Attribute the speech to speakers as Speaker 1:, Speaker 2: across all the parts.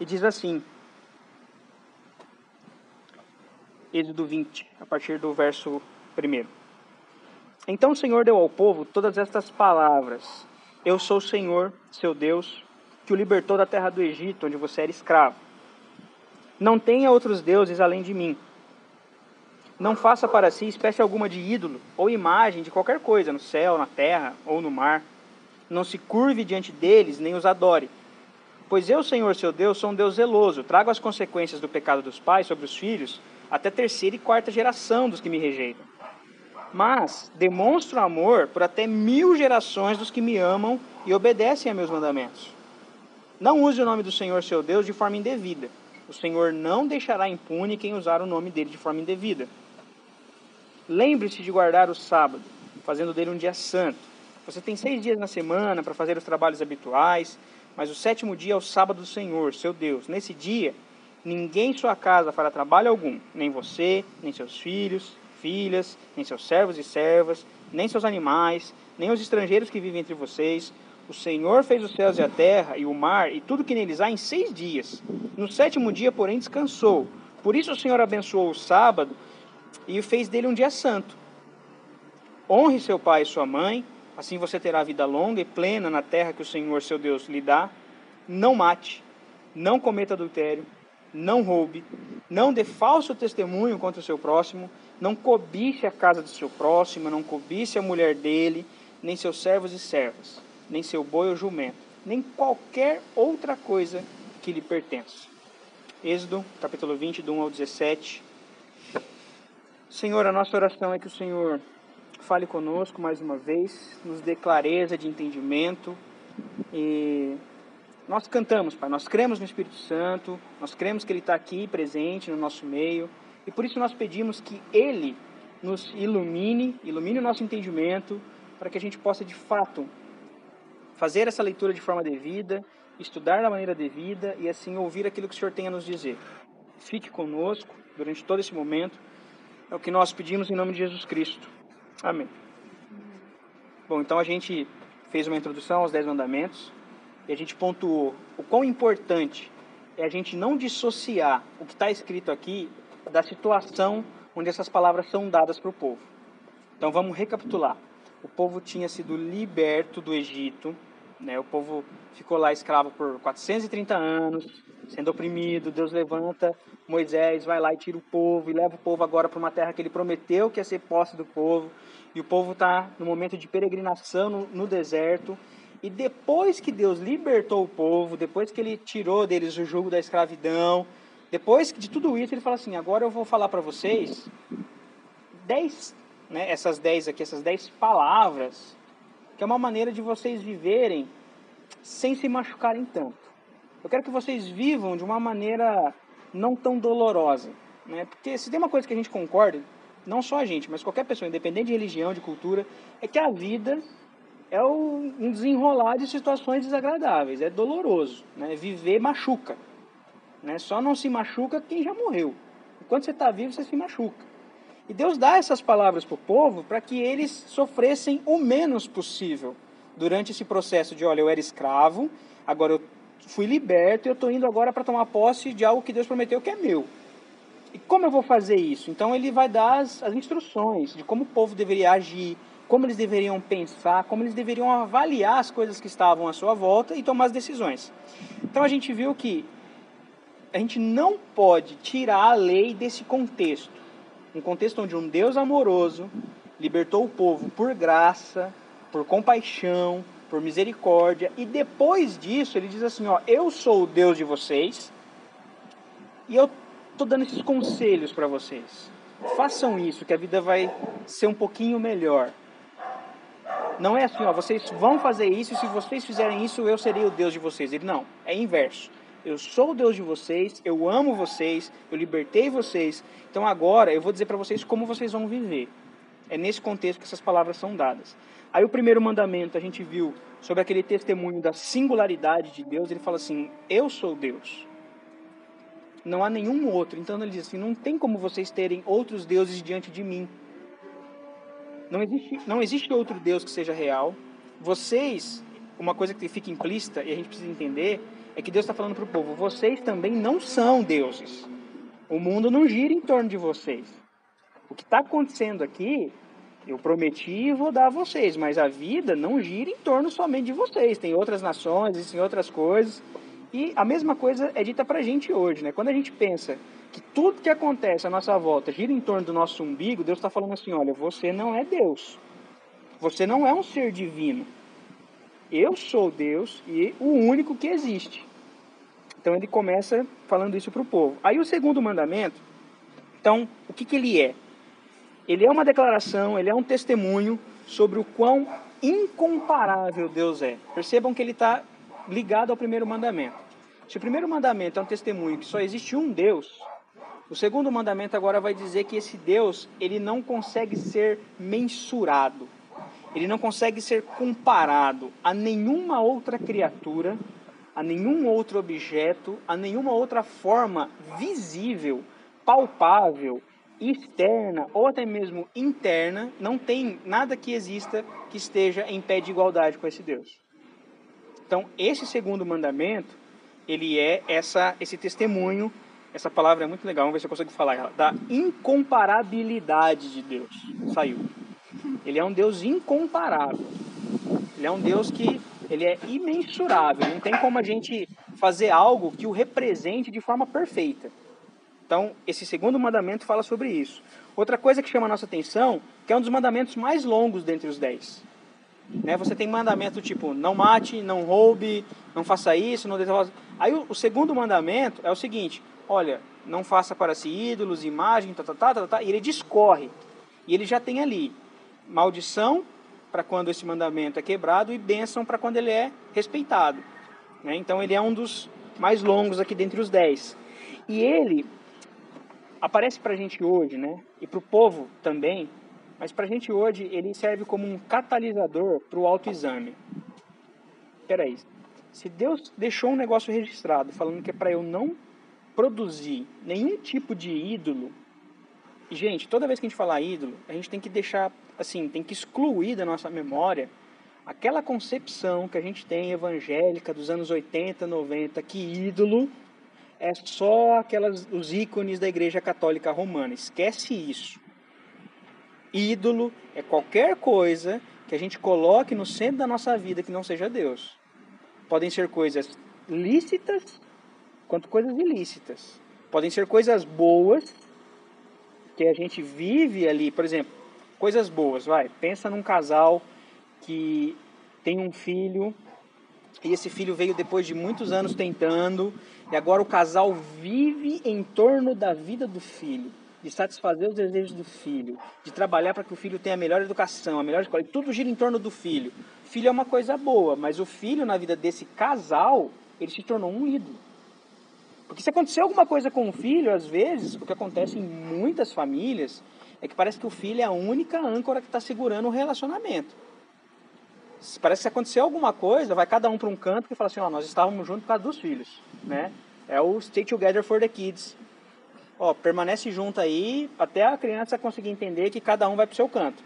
Speaker 1: E diz assim, Êxodo 20, a partir do verso 1. Então o Senhor deu ao povo todas estas palavras: Eu sou o Senhor, seu Deus, que o libertou da terra do Egito, onde você era escravo. Não tenha outros deuses além de mim. Não faça para si espécie alguma de ídolo ou imagem de qualquer coisa no céu, na terra ou no mar. Não se curve diante deles, nem os adore. Pois eu, Senhor seu Deus, sou um Deus zeloso, trago as consequências do pecado dos pais sobre os filhos, até terceira e quarta geração dos que me rejeitam. Mas demonstro amor por até mil gerações dos que me amam e obedecem a meus mandamentos. Não use o nome do Senhor seu Deus de forma indevida. O Senhor não deixará impune quem usar o nome dele de forma indevida. Lembre-se de guardar o sábado, fazendo dele um dia santo. Você tem seis dias na semana para fazer os trabalhos habituais, mas o sétimo dia é o sábado do Senhor, seu Deus. Nesse dia, ninguém em sua casa fará trabalho algum, nem você, nem seus filhos, filhas, nem seus servos e servas, nem seus animais, nem os estrangeiros que vivem entre vocês. O Senhor fez os céus e a terra e o mar e tudo que neles há em seis dias. No sétimo dia, porém, descansou. Por isso o Senhor abençoou o sábado e fez dele um dia santo. Honre seu pai e sua mãe, assim você terá vida longa e plena na terra que o Senhor seu Deus lhe dá. Não mate, não cometa adultério, não roube, não dê falso testemunho contra o seu próximo, não cobice a casa do seu próximo, não cobice a mulher dele, nem seus servos e servas, nem seu boi ou jumento, nem qualquer outra coisa que lhe pertence. Êxodo, capítulo 20, do 1 ao 17. Senhor, a nossa oração é que o Senhor fale conosco mais uma vez, nos dê clareza de entendimento e nós cantamos, Pai, nós cremos no Espírito Santo, nós cremos que Ele está aqui presente no nosso meio e por isso nós pedimos que Ele nos ilumine, ilumine o nosso entendimento para que a gente possa de fato fazer essa leitura de forma devida, estudar da maneira devida e assim ouvir aquilo que o Senhor tem a nos dizer. Fique conosco durante todo esse momento é o que nós pedimos em nome de Jesus Cristo. Amém. Bom, então a gente fez uma introdução aos Dez Mandamentos e a gente pontuou o quão importante é a gente não dissociar o que está escrito aqui da situação onde essas palavras são dadas para o povo. Então vamos recapitular. O povo tinha sido liberto do Egito, né? o povo ficou lá escravo por 430 anos, sendo oprimido. Deus levanta Moisés, vai lá e tira o povo e leva o povo agora para uma terra que ele prometeu que ia ser posse do povo. E o povo está no momento de peregrinação no, no deserto. E depois que Deus libertou o povo, depois que ele tirou deles o jugo da escravidão, depois de tudo isso, ele fala assim: agora eu vou falar para vocês dez, né, essas dez aqui, essas dez palavras, que é uma maneira de vocês viverem sem se machucarem tanto. Eu quero que vocês vivam de uma maneira não tão dolorosa. Né? Porque se tem uma coisa que a gente concorda, não só a gente, mas qualquer pessoa, independente de religião, de cultura, é que a vida é um desenrolar de situações desagradáveis, é doloroso. Né? Viver machuca. Né? Só não se machuca quem já morreu. Enquanto você está vivo, você se machuca. E Deus dá essas palavras para o povo para que eles sofressem o menos possível durante esse processo de, olha, eu era escravo, agora eu fui liberto e eu estou indo agora para tomar posse de algo que Deus prometeu que é meu. E como eu vou fazer isso? Então ele vai dar as, as instruções de como o povo deveria agir, como eles deveriam pensar, como eles deveriam avaliar as coisas que estavam à sua volta e tomar as decisões. Então a gente viu que a gente não pode tirar a lei desse contexto. Um contexto onde um Deus amoroso libertou o povo por graça, por compaixão, por misericórdia. E depois disso, ele diz assim: ó, eu sou o Deus de vocês e eu estou dando esses conselhos para vocês. Façam isso, que a vida vai ser um pouquinho melhor. Não é assim, ó, vocês vão fazer isso e se vocês fizerem isso, eu serei o Deus de vocês. Ele não, é inverso. Eu sou o Deus de vocês, eu amo vocês, eu libertei vocês. Então agora eu vou dizer para vocês como vocês vão viver. É nesse contexto que essas palavras são dadas. Aí o primeiro mandamento a gente viu sobre aquele testemunho da singularidade de Deus, ele fala assim: Eu sou Deus. Não há nenhum outro. Então ele diz assim: Não tem como vocês terem outros deuses diante de mim. Não existe, não existe outro Deus que seja real. Vocês uma coisa que fica implícita e a gente precisa entender é que Deus está falando para o povo: vocês também não são deuses. O mundo não gira em torno de vocês. O que está acontecendo aqui, eu prometi e vou dar a vocês, mas a vida não gira em torno somente de vocês. Tem outras nações, existem outras coisas. E a mesma coisa é dita para a gente hoje, né? Quando a gente pensa que tudo que acontece à nossa volta gira em torno do nosso umbigo, Deus está falando assim: olha, você não é Deus. Você não é um ser divino. Eu sou Deus e o único que existe. Então ele começa falando isso para o povo. Aí o segundo mandamento, então, o que, que ele é? Ele é uma declaração, ele é um testemunho sobre o quão incomparável Deus é. Percebam que ele está ligado ao primeiro mandamento. Se o primeiro mandamento é um testemunho que só existe um Deus, o segundo mandamento agora vai dizer que esse Deus ele não consegue ser mensurado, ele não consegue ser comparado a nenhuma outra criatura, a nenhum outro objeto, a nenhuma outra forma visível, palpável, externa ou até mesmo interna, não tem nada que exista que esteja em pé de igualdade com esse Deus. Então, esse segundo mandamento, ele é essa esse testemunho, essa palavra é muito legal, vamos ver se eu consigo falar ela, da incomparabilidade de Deus. Saiu. Ele é um Deus incomparável. Ele é um Deus que ele é imensurável. Não tem como a gente fazer algo que o represente de forma perfeita. Então, esse segundo mandamento fala sobre isso. Outra coisa que chama a nossa atenção, que é um dos mandamentos mais longos dentre os dez. Né? Você tem mandamento tipo, não mate, não roube, não faça isso, não. Aí o, segundo mandamento é o seguinte, olha, não faça para si ídolos, imagem, tá, tá, tá, tá, tá, e ele discorre. E ele já tem ali maldição para quando esse mandamento é quebrado e bênção para quando ele é respeitado. Né? Então ele é um dos mais longos aqui dentre os dez. E ele aparece para a gente hoje, né? E para o povo também, mas para a gente hoje ele serve como um catalisador para o autoexame. Peraí, se Deus deixou um negócio registrado falando que é para eu não produzir nenhum tipo de ídolo, gente, toda vez que a gente falar ídolo, a gente tem que deixar, assim, tem que excluir da nossa memória aquela concepção que a gente tem evangélica dos anos 80, 90, que ídolo é só aquelas os ícones da Igreja Católica Romana. Esquece isso. Ídolo é qualquer coisa que a gente coloque no centro da nossa vida que não seja Deus. Podem ser coisas lícitas quanto coisas ilícitas. Podem ser coisas boas que a gente vive ali, por exemplo, coisas boas, vai. Pensa num casal que tem um filho e esse filho veio depois de muitos anos tentando, e agora o casal vive em torno da vida do filho, de satisfazer os desejos do filho, de trabalhar para que o filho tenha a melhor educação, a melhor escola, e tudo gira em torno do filho. Filho é uma coisa boa, mas o filho na vida desse casal, ele se tornou um ídolo. Porque se acontecer alguma coisa com o filho, às vezes, o que acontece em muitas famílias é que parece que o filho é a única âncora que está segurando o relacionamento. Parece que se acontecer alguma coisa, vai cada um para um canto e fala assim, ó, nós estávamos juntos por causa dos filhos, né? É o Stay Together for the Kids. Ó, permanece junto aí até a criança conseguir entender que cada um vai para o seu canto.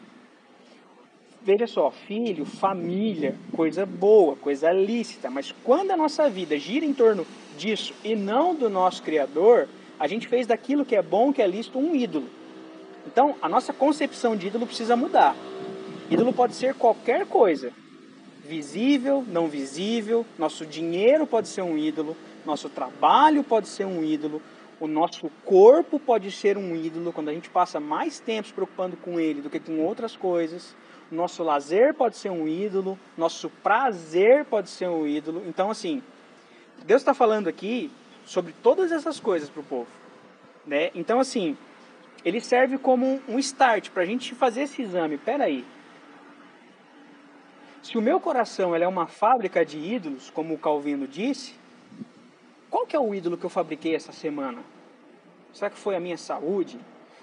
Speaker 1: Veja só, filho, família, coisa boa, coisa lícita, mas quando a nossa vida gira em torno disso e não do nosso Criador, a gente fez daquilo que é bom, que é lícito, um ídolo. Então, a nossa concepção de ídolo precisa mudar. Ídolo pode ser qualquer coisa, visível, não visível. Nosso dinheiro pode ser um ídolo, nosso trabalho pode ser um ídolo, o nosso corpo pode ser um ídolo quando a gente passa mais tempo se preocupando com ele do que com outras coisas. Nosso lazer pode ser um ídolo, nosso prazer pode ser um ídolo. Então, assim, Deus está falando aqui sobre todas essas coisas para o povo. Né? Então, assim, ele serve como um start para a gente fazer esse exame. Peraí, aí, se o meu coração é uma fábrica de ídolos, como o Calvino disse, qual que é o ídolo que eu fabriquei essa semana? Será que foi a minha saúde?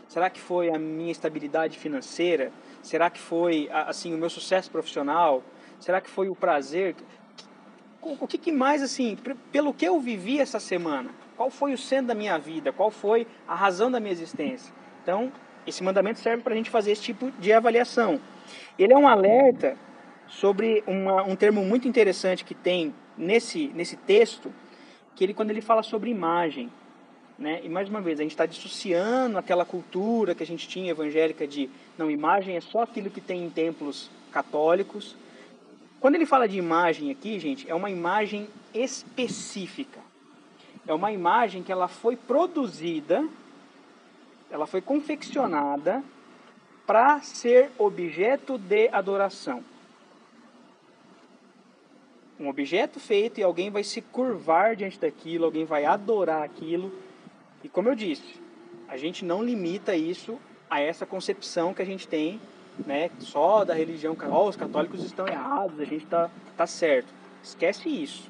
Speaker 1: Será que foi a minha estabilidade financeira? Será que foi assim o meu sucesso profissional? Será que foi o prazer? O que, que mais assim, pelo que eu vivi essa semana? Qual foi o centro da minha vida? Qual foi a razão da minha existência? Então, esse mandamento serve para a gente fazer esse tipo de avaliação. Ele é um alerta sobre uma, um termo muito interessante que tem nesse, nesse texto, que ele quando ele fala sobre imagem, né? E mais uma vez, a gente está dissociando aquela cultura que a gente tinha evangélica de não, imagem é só aquilo que tem em templos católicos. Quando ele fala de imagem aqui, gente, é uma imagem específica. É uma imagem que ela foi produzida, ela foi confeccionada para ser objeto de adoração. Um objeto feito e alguém vai se curvar diante daquilo, alguém vai adorar aquilo e como eu disse, a gente não limita isso a essa concepção que a gente tem, né, só da religião, oh, os católicos estão errados, a gente está tá certo. Esquece isso.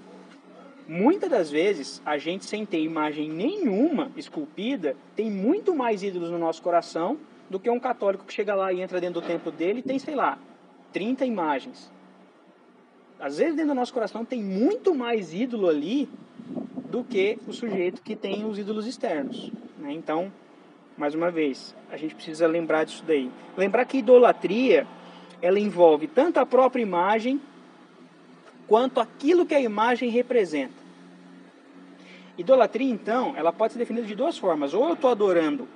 Speaker 1: Muitas das vezes, a gente sem ter imagem nenhuma esculpida, tem muito mais ídolos no nosso coração do que um católico que chega lá e entra dentro do templo dele e tem, sei lá, 30 imagens. Às vezes dentro do nosso coração tem muito mais ídolo ali do que o sujeito que tem os ídolos externos. Né? Então, mais uma vez, a gente precisa lembrar disso daí. Lembrar que idolatria ela envolve tanto a própria imagem quanto aquilo que a imagem representa. Idolatria, então, ela pode ser definida de duas formas. Ou eu estou adorando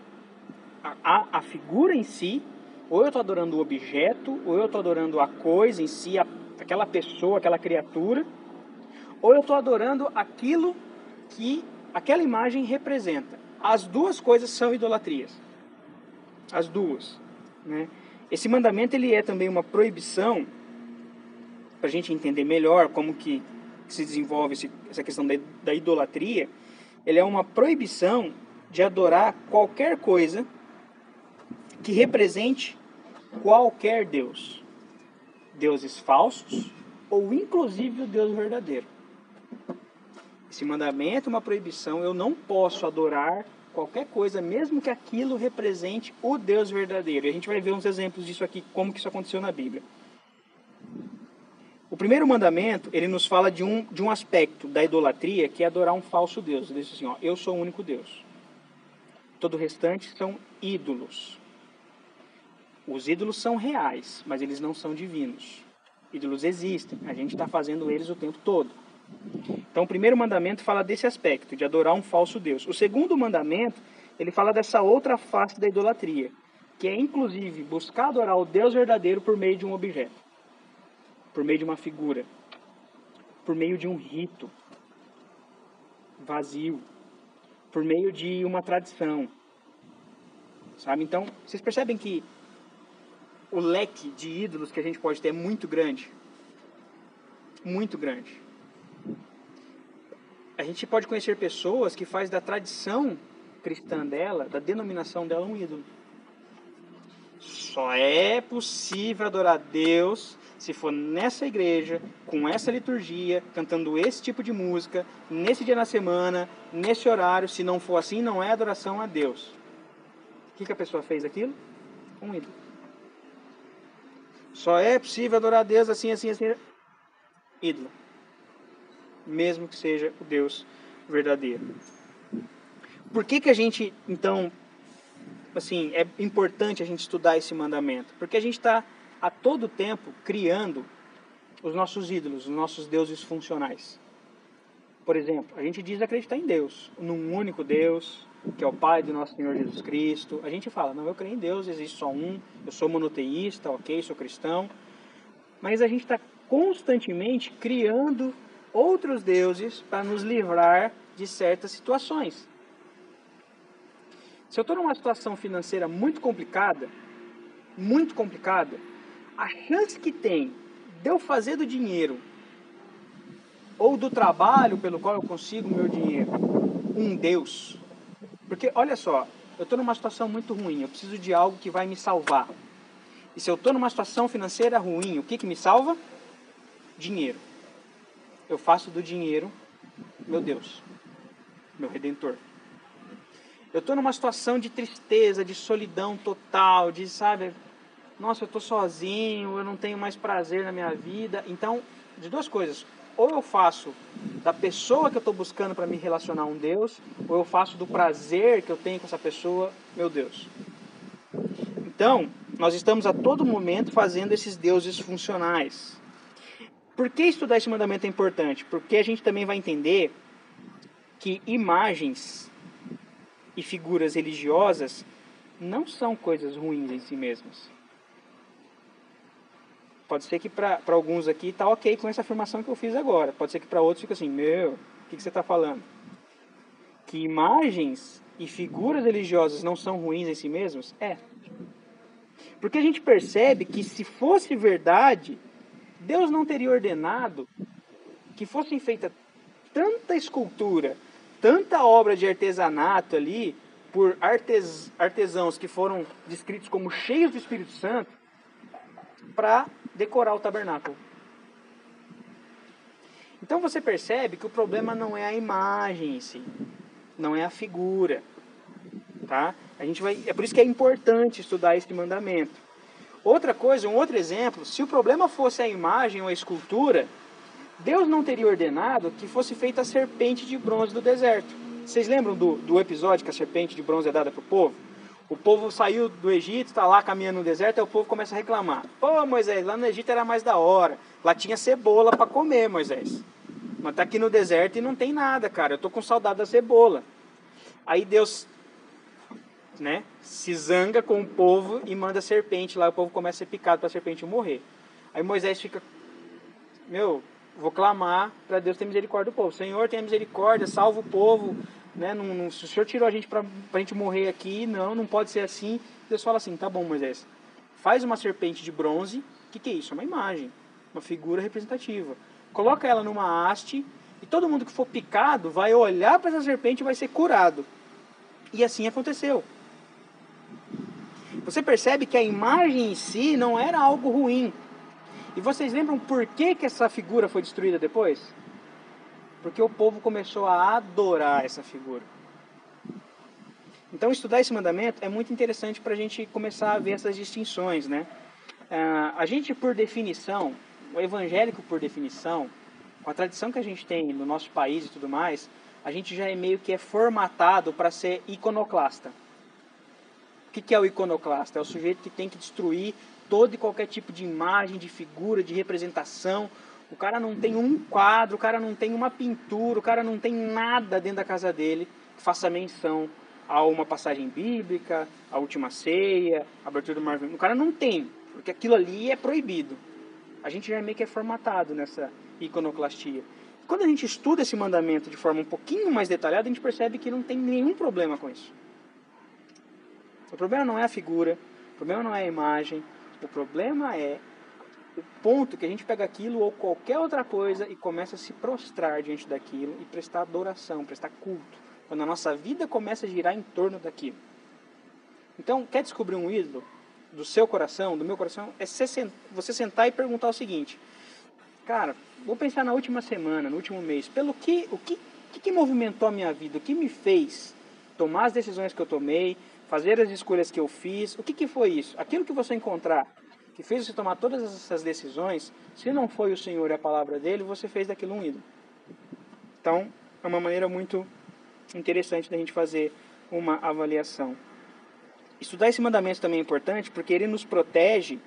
Speaker 1: a, a, a, figura em si, ou eu estou adorando o objeto, ou eu estou adorando a coisa em si, a, aquela pessoa, aquela criatura, ou eu estou adorando aquilo que aquela imagem representa. As duas coisas são idolatrias. As duas. Né? Esse mandamento ele é também uma proibição, para a gente entender melhor como que se desenvolve esse, essa questão da, da idolatria, ele é uma proibição de adorar qualquer coisa que represente qualquer Deus. Deuses falsos ou inclusive o Deus verdadeiro. Esse mandamento é uma proibição. Eu não posso adorar qualquer coisa, mesmo que aquilo represente o Deus verdadeiro. E a gente vai ver uns exemplos disso aqui, como que isso aconteceu na Bíblia. O primeiro mandamento, ele nos fala de um, de um aspecto da idolatria, que é adorar um falso Deus. Ele diz assim, ó, eu sou o único Deus. Todo o restante são ídolos. Os ídolos são reais, mas eles não são divinos. Ídolos existem, a gente está fazendo eles o tempo todo. Então, o primeiro mandamento fala desse aspecto, de adorar um falso Deus. O segundo mandamento, ele fala dessa outra face da idolatria, que é inclusive buscar adorar o Deus verdadeiro por meio de um objeto, por meio de uma figura, por meio de um rito vazio, por meio de uma tradição. Sabe? Então, vocês percebem que o leque de ídolos que a gente pode ter é muito grande. Muito grande a gente pode conhecer pessoas que faz da tradição cristã dela, da denominação dela, um ídolo. Só é possível adorar Deus se for nessa igreja, com essa liturgia, cantando esse tipo de música, nesse dia na semana, nesse horário. Se não for assim, não é adoração a Deus. O que, que a pessoa fez aquilo? Um ídolo. Só é possível adorar a Deus assim, assim, assim. Ídolo mesmo que seja o Deus verdadeiro. Por que, que a gente, então, assim, é importante a gente estudar esse mandamento? Porque a gente está a todo tempo criando os nossos ídolos, os nossos deuses funcionais. Por exemplo, a gente diz acreditar em Deus, num único Deus, que é o Pai do nosso Senhor Jesus Cristo. A gente fala, não, eu creio em Deus, existe só um, eu sou monoteísta, ok, sou cristão. Mas a gente está constantemente criando outros deuses para nos livrar de certas situações. Se eu estou numa situação financeira muito complicada, muito complicada, a chance que tem de eu fazer do dinheiro ou do trabalho pelo qual eu consigo meu dinheiro um Deus. Porque olha só, eu estou numa situação muito ruim, eu preciso de algo que vai me salvar. E se eu estou numa situação financeira ruim, o que, que me salva? Dinheiro eu faço do dinheiro meu Deus, meu redentor. Eu estou numa situação de tristeza, de solidão total, de, sabe, nossa, eu estou sozinho, eu não tenho mais prazer na minha vida. Então, de duas coisas. Ou eu faço da pessoa que eu estou buscando para me relacionar um Deus, ou eu faço do prazer que eu tenho com essa pessoa, meu Deus. Então, nós estamos a todo momento fazendo esses deuses funcionais Por que estudar esse mandamento é importante? Porque a gente também vai entender que imagens e figuras religiosas não são coisas ruins em si mesmas. Pode ser que para alguns aqui está ok com essa afirmação que eu fiz agora. Pode ser que para outros fique assim, meu, o que, que você está falando? Que imagens e figuras religiosas não são ruins em si mesmos? É. Porque a gente percebe que se fosse verdade, Deus não teria ordenado que fossem feitas tanta escultura, tanta obra de artesanato ali, por artes, artesãos que foram descritos como cheios do Espírito Santo, para decorar o tabernáculo. Então você percebe que o problema não é a imagem em si, não é a figura, tá? A gente vai, é por isso que é importante estudar esse mandamento. Outra coisa, um outro exemplo, se o problema fosse a imagem ou a escultura, Deus não teria ordenado que fosse feita a serpente de bronze do deserto. Vocês lembram do, do episódio que a serpente de bronze é dada para o povo? O povo saiu do Egito, está lá caminhando no deserto, e o povo começa a reclamar. Pô, Moisés, lá no Egito era mais da hora. Lá tinha cebola para comer, Moisés. Mas tá aqui no deserto e não tem nada, cara. Eu tô com saudade da cebola. Aí Deus né, se zanga com o povo e manda a serpente lá, o povo começa a ser picado para a serpente morrer. Aí Moisés fica, meu, vou clamar para Deus ter misericórdia do povo. Senhor, tenha misericórdia, salva o povo, né? Não, não, se o Senhor tirou a gente para a gente morrer aqui, não, não pode ser assim. Deus fala assim, tá bom, Moisés, faz uma serpente de bronze, o que, que é isso? É uma imagem, uma figura representativa. Coloca ela numa haste e todo mundo que for picado vai olhar para essa serpente e vai ser curado. E assim aconteceu. Você percebe que a imagem em si não era algo ruim. E vocês lembram por que, que essa figura foi destruída depois? Porque o povo começou a adorar essa figura. Então, estudar esse mandamento é muito interessante para a gente começar a ver essas distinções, né? Uh, a gente, por definição, o evangélico, por definição, com a tradição que a gente tem no nosso país e tudo mais, a gente já é meio que é formatado para ser iconoclasta. O que é o iconoclasta? É o sujeito que tem que destruir todo e qualquer tipo de imagem, de figura, de representação. O cara não tem um quadro, o cara não tem uma pintura, o cara não tem nada dentro da casa dele que faça menção a uma passagem bíblica, a última ceia, a abertura do mar O cara não tem, porque aquilo ali é proibido. A gente já é meio que é formatado nessa iconoclastia. Quando a gente estuda esse mandamento de forma um pouquinho mais detalhada, a gente percebe que não tem nenhum problema com isso. O problema não é a figura, o problema não é a imagem, o problema é o ponto que a gente pega aquilo ou qualquer outra coisa e começa a se prostrar diante daquilo e prestar adoração, prestar culto. Quando a nossa vida começa a girar em torno daquilo. Então, quer descobrir um ídolo do seu coração, do meu coração? É você sentar e perguntar o seguinte: Cara, vou pensar na última semana, no último mês, pelo que, o que, que, que movimentou a minha vida, o que me fez tomar as decisões que eu tomei, fazer as escolhas que eu fiz. O que, que foi isso? Aquilo que você encontrar que fez você tomar todas essas decisões, se não foi o Senhor e a palavra dele, você fez daquilo um ídolo. Então, é uma maneira muito interessante da gente fazer uma avaliação. Estudar esse mandamento também é importante porque ele nos protege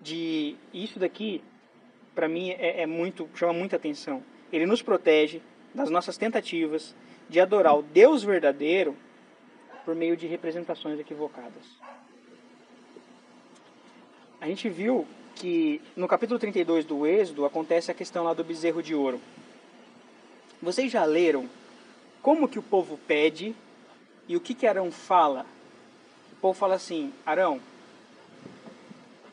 Speaker 1: de isso daqui, para mim é, é muito chama muita atenção. Ele nos protege das nossas tentativas de adorar o Deus verdadeiro por meio de representações equivocadas. A gente viu que no capítulo 32 do Êxodo acontece a questão lá do bezerro de ouro. Vocês já leram como que o povo pede e o que que Arão fala? O povo fala assim, Arão,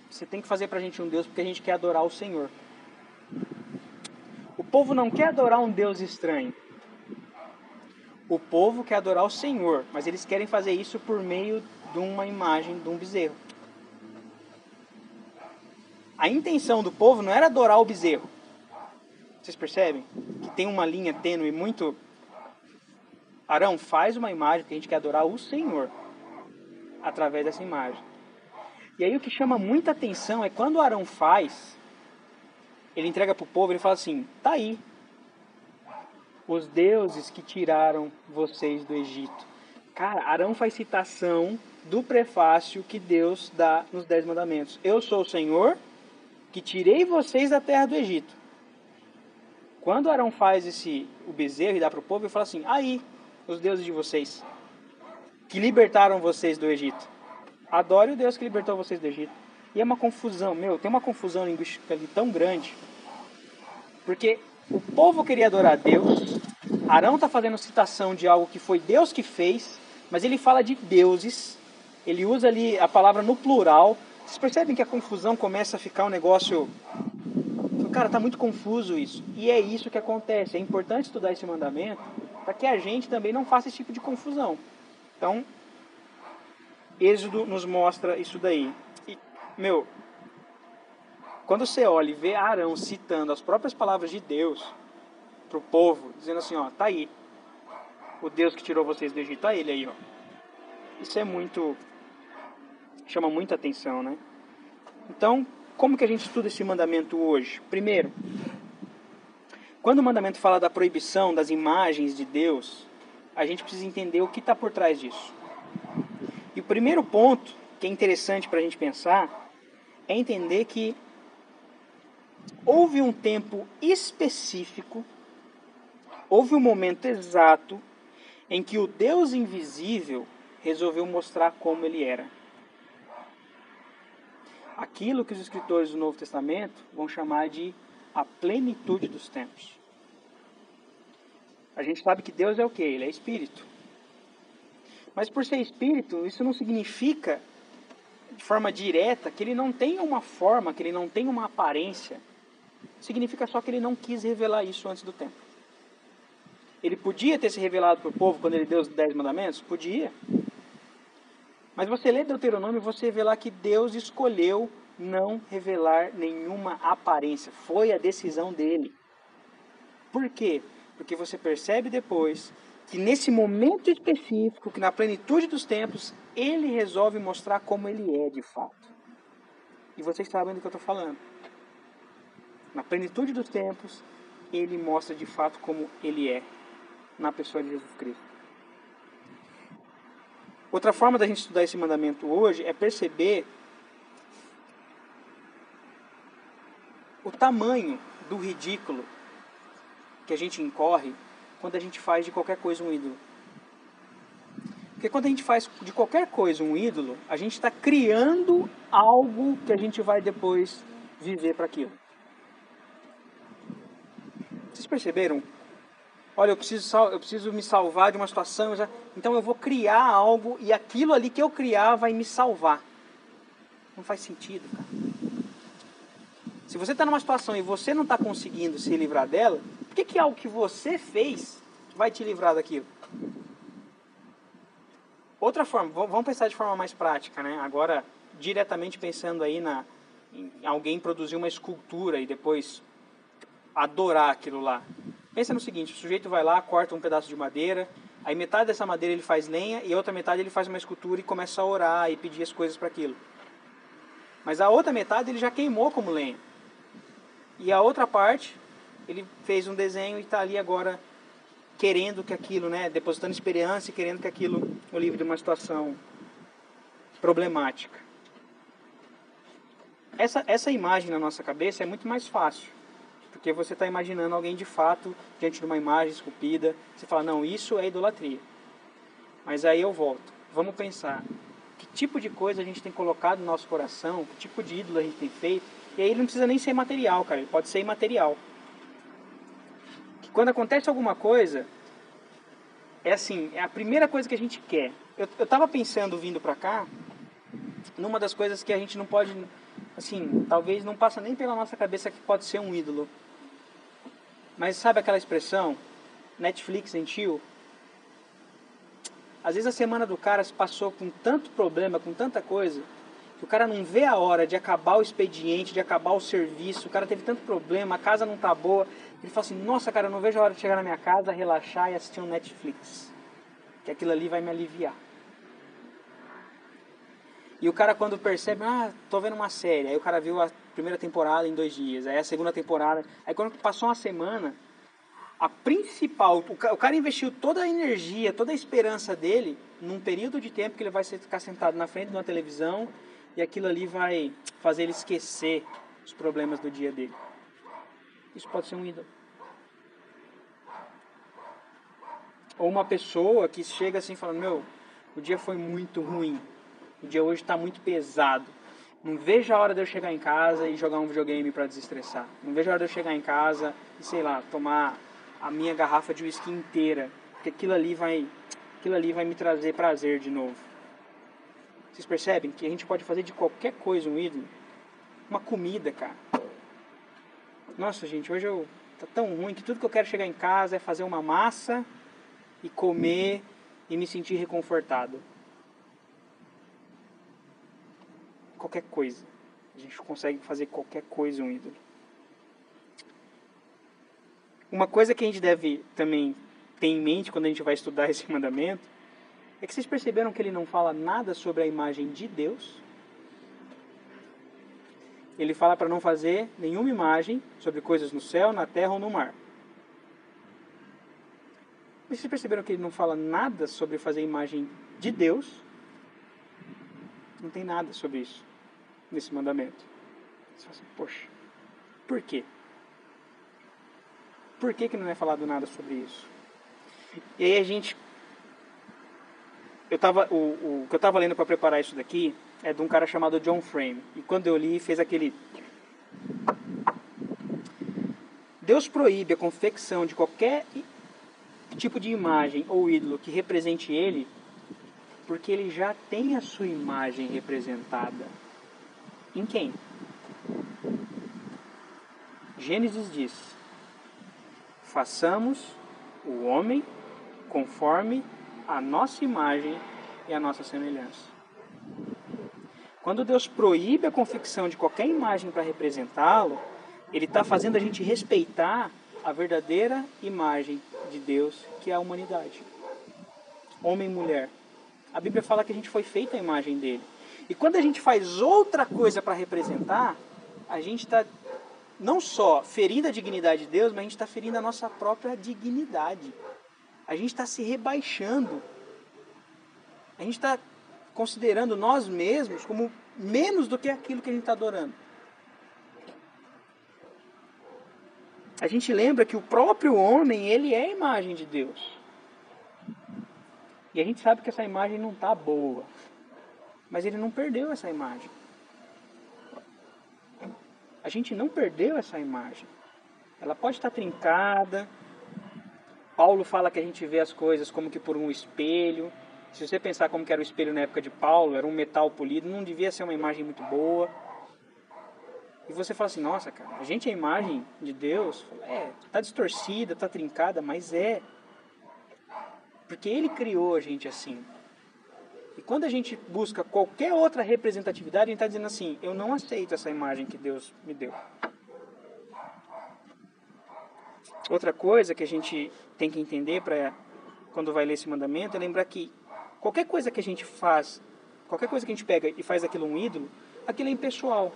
Speaker 1: você tem que fazer para a gente um Deus porque a gente quer adorar o Senhor. O povo não quer adorar um Deus estranho. O povo quer adorar o Senhor, mas eles querem fazer isso por meio de uma imagem de um bezerro. A intenção do povo não era adorar o bezerro. Vocês percebem? Que tem uma linha tênue muito. Arão, faz uma imagem que a gente quer adorar o Senhor através dessa imagem. E aí o que chama muita atenção é quando Arão faz, ele entrega para o povo, ele fala assim: tá aí, os deuses que tiraram vocês do Egito. Cara, Arão faz citação do prefácio que Deus dá nos Dez Mandamentos. Eu sou o Senhor que tirei vocês da terra do Egito. Quando Arão faz esse o bezerro e dá para o povo, ele fala assim: aí, os deuses de vocês, que libertaram vocês do Egito. Adore o Deus que libertou vocês do Egito. E é uma confusão, meu, tem uma confusão linguística ali tão grande. Porque o povo queria adorar a Deus, Arão está fazendo citação de algo que foi Deus que fez, mas ele fala de deuses, ele usa ali a palavra no plural. Vocês percebem que a confusão começa a ficar um negócio. Cara, tá muito confuso isso. E é isso que acontece. É importante estudar esse mandamento para que a gente também não faça esse tipo de confusão. Então, Êxodo nos mostra isso daí. E, meu, quando você olha e vê Arão citando as próprias palavras de Deus para o povo, dizendo assim, ó, tá aí, o Deus que tirou vocês do Egito, tá ele aí, ó. Isso é muito chama muita atenção, né? Então, como que a gente estuda esse mandamento hoje? Primeiro, quando o mandamento fala da proibição das imagens de Deus, a gente precisa entender o que está por trás disso. E o primeiro ponto que é interessante para a gente pensar é entender que houve um tempo específico, houve um momento exato em que o Deus invisível resolveu mostrar como ele era aquilo que os escritores do Novo Testamento vão chamar de a plenitude dos tempos. A gente sabe que Deus é o que? Ele é espírito. Mas por ser espírito, isso não significa de forma direta que ele não tem uma forma, que ele não tem uma aparência. Significa só que ele não quis revelar isso antes do tempo. Ele podia ter se revelado para o povo quando ele deu os dez mandamentos? Podia. Mas você lê Deuteronômio e você vê lá que Deus escolheu não revelar nenhuma aparência. Foi a decisão dele. Por quê? Porque você percebe depois que nesse momento específico, que na plenitude dos tempos, ele resolve mostrar como ele é de fato. E vocês sabem do que eu estou falando. Na plenitude dos tempos, ele mostra de fato como ele é na pessoa de Jesus Cristo. Outra forma da gente estudar esse mandamento hoje é perceber o tamanho do ridículo que a gente incorre quando a gente faz de qualquer coisa um ídolo. Porque quando a gente faz de qualquer coisa um ídolo, a gente está criando algo que a gente vai depois viver para aquilo. Vocês perceberam Olha, eu preciso, eu preciso me salvar de uma situação, já, então eu vou criar algo e aquilo ali que eu criar vai me salvar. Não faz sentido, cara. Se você está numa situação e você não está conseguindo se livrar dela, por que, que algo que você fez vai te livrar daquilo? Outra forma, vamos pensar de forma mais prática, né? Agora, diretamente pensando aí na, alguém produzir uma escultura e depois adorar aquilo lá. Pensa no seguinte, o sujeito vai lá, corta um pedaço de madeira, aí metade dessa madeira ele faz lenha e a outra metade ele faz uma escultura e começa a orar e pedir as coisas para aquilo. Mas a outra metade ele já queimou como lenha. E a outra parte, ele fez um desenho e está ali agora querendo que aquilo, né, depositando esperança e querendo que aquilo o livre de uma situação problemática. Essa, essa imagem na nossa cabeça é muito mais fácil. Porque você está imaginando alguém de fato diante de uma imagem esculpida. Você fala, não, isso é idolatria. Mas aí eu volto. Vamos pensar. Que tipo de coisa a gente tem colocado no nosso coração? Que tipo de ídolo a gente tem feito? E aí ele não precisa nem ser material, cara. Ele pode ser imaterial. Que quando acontece alguma coisa, é assim, é a primeira coisa que a gente quer. Eu, eu tava pensando vindo pra cá, numa das coisas que a gente não pode, assim, talvez não passa nem pela nossa cabeça que pode ser um ídolo. Mas sabe aquela expressão? Netflix tio? Às vezes a semana do cara se passou com tanto problema, com tanta coisa, que o cara não vê a hora de acabar o expediente, de acabar o serviço, o cara teve tanto problema, a casa não tá boa. Ele fala assim, nossa cara, eu não vejo a hora de chegar na minha casa, relaxar e assistir um Netflix. Que aquilo ali vai me aliviar. E o cara quando percebe, ah, tô vendo uma série, aí o cara viu a primeira temporada em dois dias, aí a segunda temporada. Aí quando passou uma semana, a principal, o cara investiu toda a energia, toda a esperança dele num período de tempo que ele vai ficar sentado na frente de uma televisão e aquilo ali vai fazer ele esquecer os problemas do dia dele. Isso pode ser um ídolo. Ou uma pessoa que chega assim falando, meu, o dia foi muito ruim. O dia hoje está muito pesado. Não vejo a hora de eu chegar em casa e jogar um videogame para desestressar. Não vejo a hora de eu chegar em casa e, sei lá, tomar a minha garrafa de uísque inteira. Porque aquilo ali vai, aquilo ali vai me trazer prazer de novo. Vocês percebem que a gente pode fazer de qualquer coisa um ídolo? Uma comida, cara. Nossa, gente, hoje eu tá tão ruim que tudo que eu quero chegar em casa é fazer uma massa e comer e me sentir reconfortado. Qualquer coisa. A gente consegue fazer qualquer coisa um ídolo. Uma coisa que a gente deve também ter em mente quando a gente vai estudar esse mandamento é que vocês perceberam que ele não fala nada sobre a imagem de Deus. Ele fala para não fazer nenhuma imagem sobre coisas no céu, na terra ou no mar. Mas vocês perceberam que ele não fala nada sobre fazer imagem de Deus? Não tem nada sobre isso nesse mandamento. Você fala assim, poxa, por quê? Por que, que não é falado nada sobre isso? E aí a gente. Eu tava, o, o que eu estava lendo para preparar isso daqui é de um cara chamado John Frame. E quando eu li, fez aquele. Deus proíbe a confecção de qualquer tipo de imagem ou ídolo que represente ele, porque ele já tem a sua imagem representada. Em quem? Gênesis diz: façamos o homem conforme a nossa imagem e a nossa semelhança. Quando Deus proíbe a confecção de qualquer imagem para representá-lo, Ele está fazendo a gente respeitar a verdadeira imagem de Deus, que é a humanidade. Homem e mulher. A Bíblia fala que a gente foi feita a imagem dele. E quando a gente faz outra coisa para representar, a gente está não só ferindo a dignidade de Deus, mas a gente está ferindo a nossa própria dignidade. A gente está se rebaixando. A gente está considerando nós mesmos como menos do que aquilo que a gente está adorando. a gente lembra que o próprio homem, ele é a imagem de Deus. E a gente sabe que essa imagem não está boa. Mas ele não perdeu essa imagem. A gente não perdeu essa imagem. Ela pode estar trincada. Paulo fala que a gente vê as coisas como que por um espelho. Se você pensar como era o espelho na época de Paulo, era um metal polido, não devia ser uma imagem muito boa. E você fala assim, nossa, cara, a gente é a imagem de Deus. É, tá distorcida, tá trincada, mas é. Porque Ele criou a gente assim. E quando a gente busca qualquer outra representatividade, a gente está dizendo assim, eu não aceito essa imagem que Deus me deu. Outra coisa que a gente tem que entender para quando vai ler esse mandamento é lembrar que qualquer coisa que a gente faz, qualquer coisa que a gente pega e faz aquilo um ídolo, aquilo é impessoal.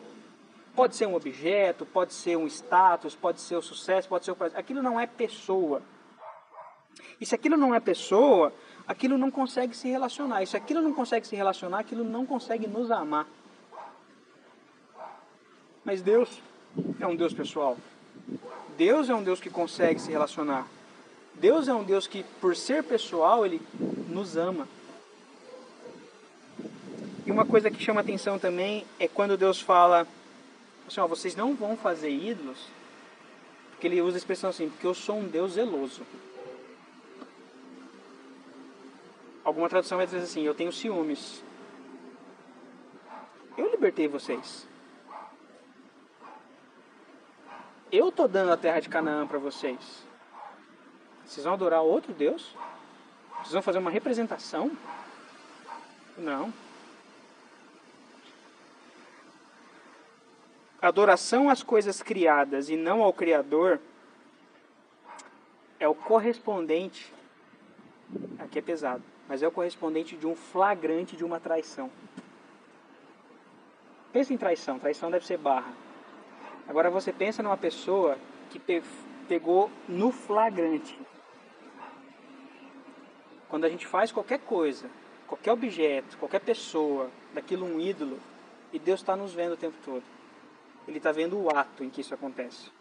Speaker 1: Pode ser um objeto, pode ser um status, pode ser o sucesso, pode ser o prazer. Aquilo não é pessoa. E se aquilo não é pessoa, aquilo não consegue se relacionar. E se aquilo não consegue se relacionar, aquilo não consegue nos amar. Mas Deus é um Deus pessoal. Deus é um Deus que consegue se relacionar. Deus é um Deus que, por ser pessoal, ele nos ama. E uma coisa que chama atenção também é quando Deus fala assim, ó, vocês não vão fazer ídolos, porque ele usa a expressão assim, porque eu sou um Deus zeloso. Alguma tradução vai dizer assim, eu tenho ciúmes. Eu libertei vocês. Eu tô dando a terra de Canaã para vocês. Vocês vão adorar outro Deus? Vocês vão fazer uma representação? Não. adoração às coisas criadas e não ao Criador é o correspondente, aqui é pesado, mas é o correspondente de um flagrante de uma traição. Pensa em traição, traição deve ser barra. Agora você pensa numa pessoa que pegou no flagrante. Quando a gente faz qualquer coisa, qualquer objeto, qualquer pessoa, daquilo um ídolo, e Deus está nos vendo o tempo todo. ele está vendo o ato em que isso acontece.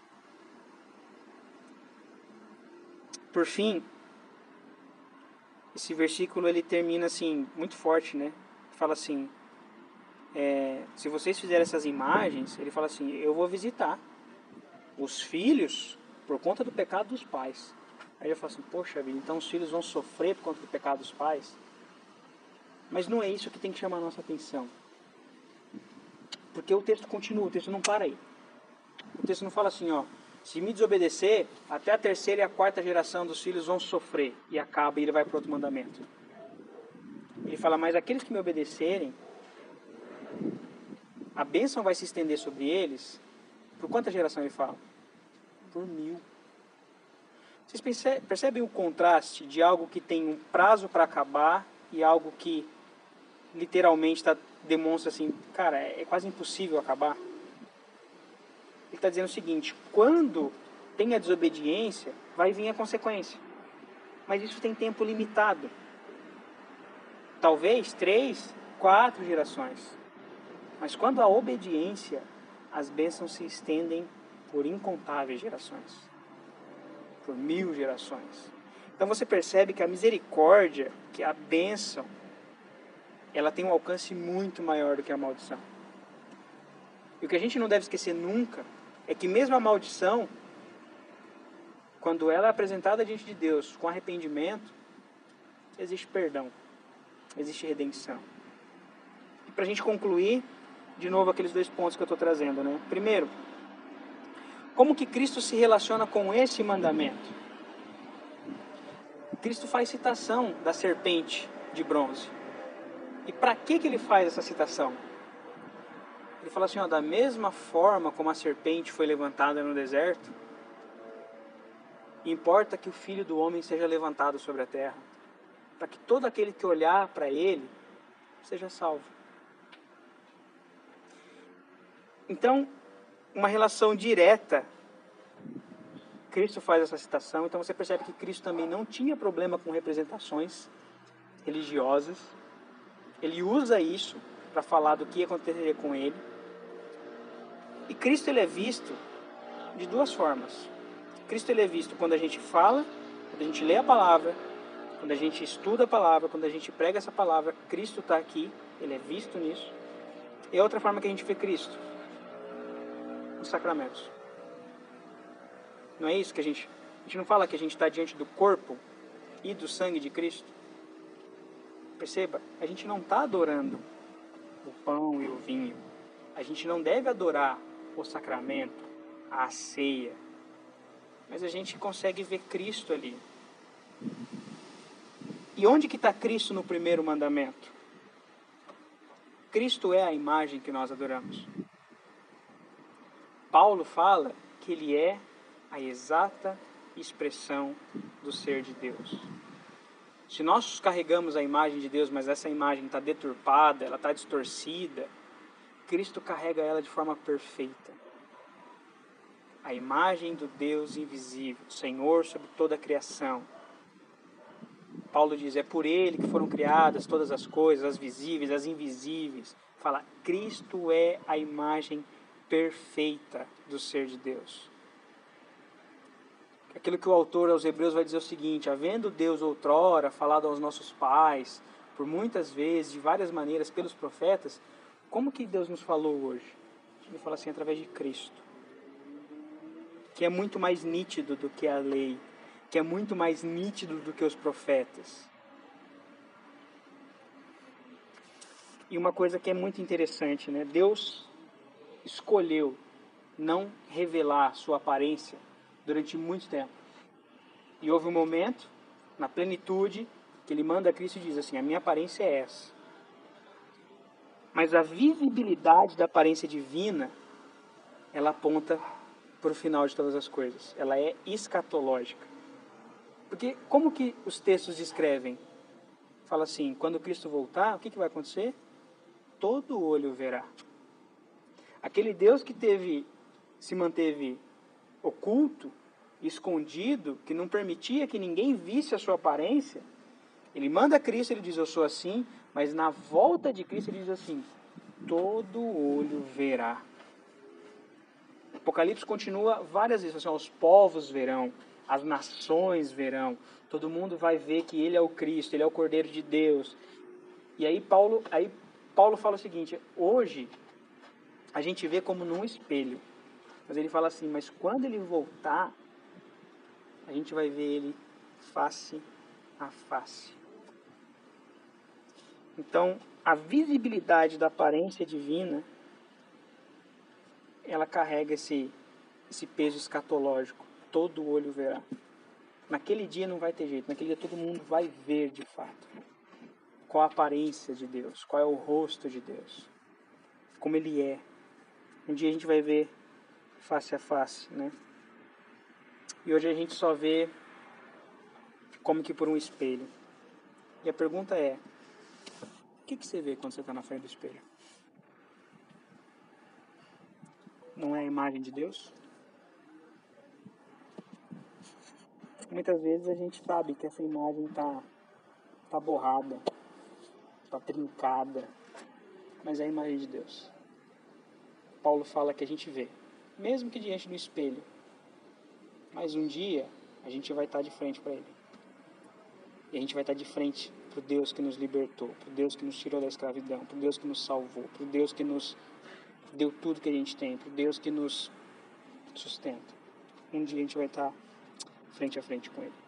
Speaker 1: Por fim, esse versículo ele termina assim muito forte, né? Fala assim: é, se vocês fizerem essas imagens, ele fala assim: eu vou visitar os filhos por conta do pecado dos pais. Aí eu falo assim: poxa vida, então os filhos vão sofrer por conta do pecado dos pais? Mas não é isso que tem que chamar a nossa atenção. Porque o texto continua, o texto não para aí. O texto não fala assim, ó, se me desobedecer, até a terceira e a quarta geração dos filhos vão sofrer e acaba e ele vai para outro mandamento. Ele fala, mas aqueles que me obedecerem, a bênção vai se estender sobre eles. Por quanta geração ele fala? Por mil. Vocês percebem o contraste de algo que tem um prazo para acabar e algo que literalmente tá, demonstra assim, cara, é, é quase impossível acabar. Ele está dizendo o seguinte: quando tem a desobediência, vai vir a consequência. Mas isso tem tempo limitado. Talvez três, quatro gerações. Mas quando a obediência, as bênçãos se estendem por incontáveis gerações por mil gerações. Então você percebe que a misericórdia, que a bênção, ela tem um alcance muito maior do que a maldição. E o que a gente não deve esquecer nunca é que mesmo a maldição, quando ela é apresentada diante de Deus com arrependimento, existe perdão, existe redenção. E para a gente concluir, de novo aqueles dois pontos que eu estou trazendo, né? Primeiro, como que Cristo se relaciona com esse mandamento? Cristo faz citação da serpente de bronze. E para que, que ele faz essa citação? Ele fala assim: ó, da mesma forma como a serpente foi levantada no deserto, importa que o filho do homem seja levantado sobre a terra, para que todo aquele que olhar para ele seja salvo. Então, uma relação direta. Cristo faz essa citação, então você percebe que Cristo também não tinha problema com representações religiosas ele usa isso para falar do que aconteceria com ele. E Cristo ele é visto de duas formas. Cristo ele é visto quando a gente fala, quando a gente lê a palavra, quando a gente estuda a palavra, quando a gente prega essa palavra, Cristo está aqui, ele é visto nisso. E outra forma que a gente vê Cristo, nos sacramentos. Não é isso que a gente. A gente não fala que a gente está diante do corpo e do sangue de Cristo? Perceba, a gente não está adorando o pão e o vinho. A gente não deve adorar o sacramento, a ceia. Mas a gente consegue ver Cristo ali. E onde que está Cristo no primeiro mandamento? Cristo é a imagem que nós adoramos. Paulo fala que ele é a exata expressão do ser de Deus. Se nós carregamos a imagem de Deus, mas essa imagem está deturpada, ela está distorcida, Cristo carrega ela de forma perfeita. A imagem do Deus invisível, Senhor sobre toda a criação. Paulo diz: é por Ele que foram criadas todas as coisas, as visíveis, as invisíveis. Fala: Cristo é a imagem perfeita do ser de Deus aquilo que o autor aos Hebreus vai dizer o seguinte: havendo Deus outrora falado aos nossos pais, por muitas vezes, de várias maneiras, pelos profetas, como que Deus nos falou hoje? Ele fala assim, através de Cristo, que é muito mais nítido do que a lei, que é muito mais nítido do que os profetas. E uma coisa que é muito interessante, né? Deus escolheu não revelar sua aparência durante muito tempo. E houve um momento, na plenitude, que ele manda a Cristo e diz assim: A minha aparência é essa. Mas a visibilidade da aparência divina, ela aponta para o final de todas as coisas. Ela é escatológica. Porque como que os textos descrevem? Fala assim, quando Cristo voltar, o que, que vai acontecer? Todo olho verá. Aquele Deus que teve, se manteve oculto, escondido, que não permitia que ninguém visse a sua aparência, ele manda Cristo, ele diz, eu sou assim, mas na volta de Cristo ele diz assim, todo olho verá. Apocalipse continua várias vezes, assim, os povos verão, as nações verão, todo mundo vai ver que ele é o Cristo, ele é o Cordeiro de Deus. E aí Paulo, aí Paulo fala o seguinte: hoje a gente vê como num espelho, mas ele fala assim, mas quando ele voltar, a gente vai ver ele face a face. Então, a visibilidade da aparência divina, ela carrega esse, esse peso escatológico. Todo olho verá. Naquele dia não vai ter jeito, naquele dia todo mundo vai ver de fato qual a aparência de Deus, qual é o rosto de Deus, como ele é. Um dia a gente vai ver face a face, né? E hoje a gente só vê como que por um espelho. E a pergunta é: que, que você vê quando você está na frente do espelho? Não é a imagem de Deus? Muitas vezes a gente sabe que essa imagem está tá borrada, está trincada, mas é a imagem de Deus. Paulo fala que a gente vê, mesmo que diante do espelho, mas um dia a gente vai estar tá de frente para Ele. E a gente vai estar tá de frente para o Deus que nos libertou, para o Deus que nos tirou da escravidão, para o Deus que nos salvou, para o Deus que nos deu tudo que a gente tem, para o Deus que nos sustenta. Um dia a gente vai estar frente a frente com Ele.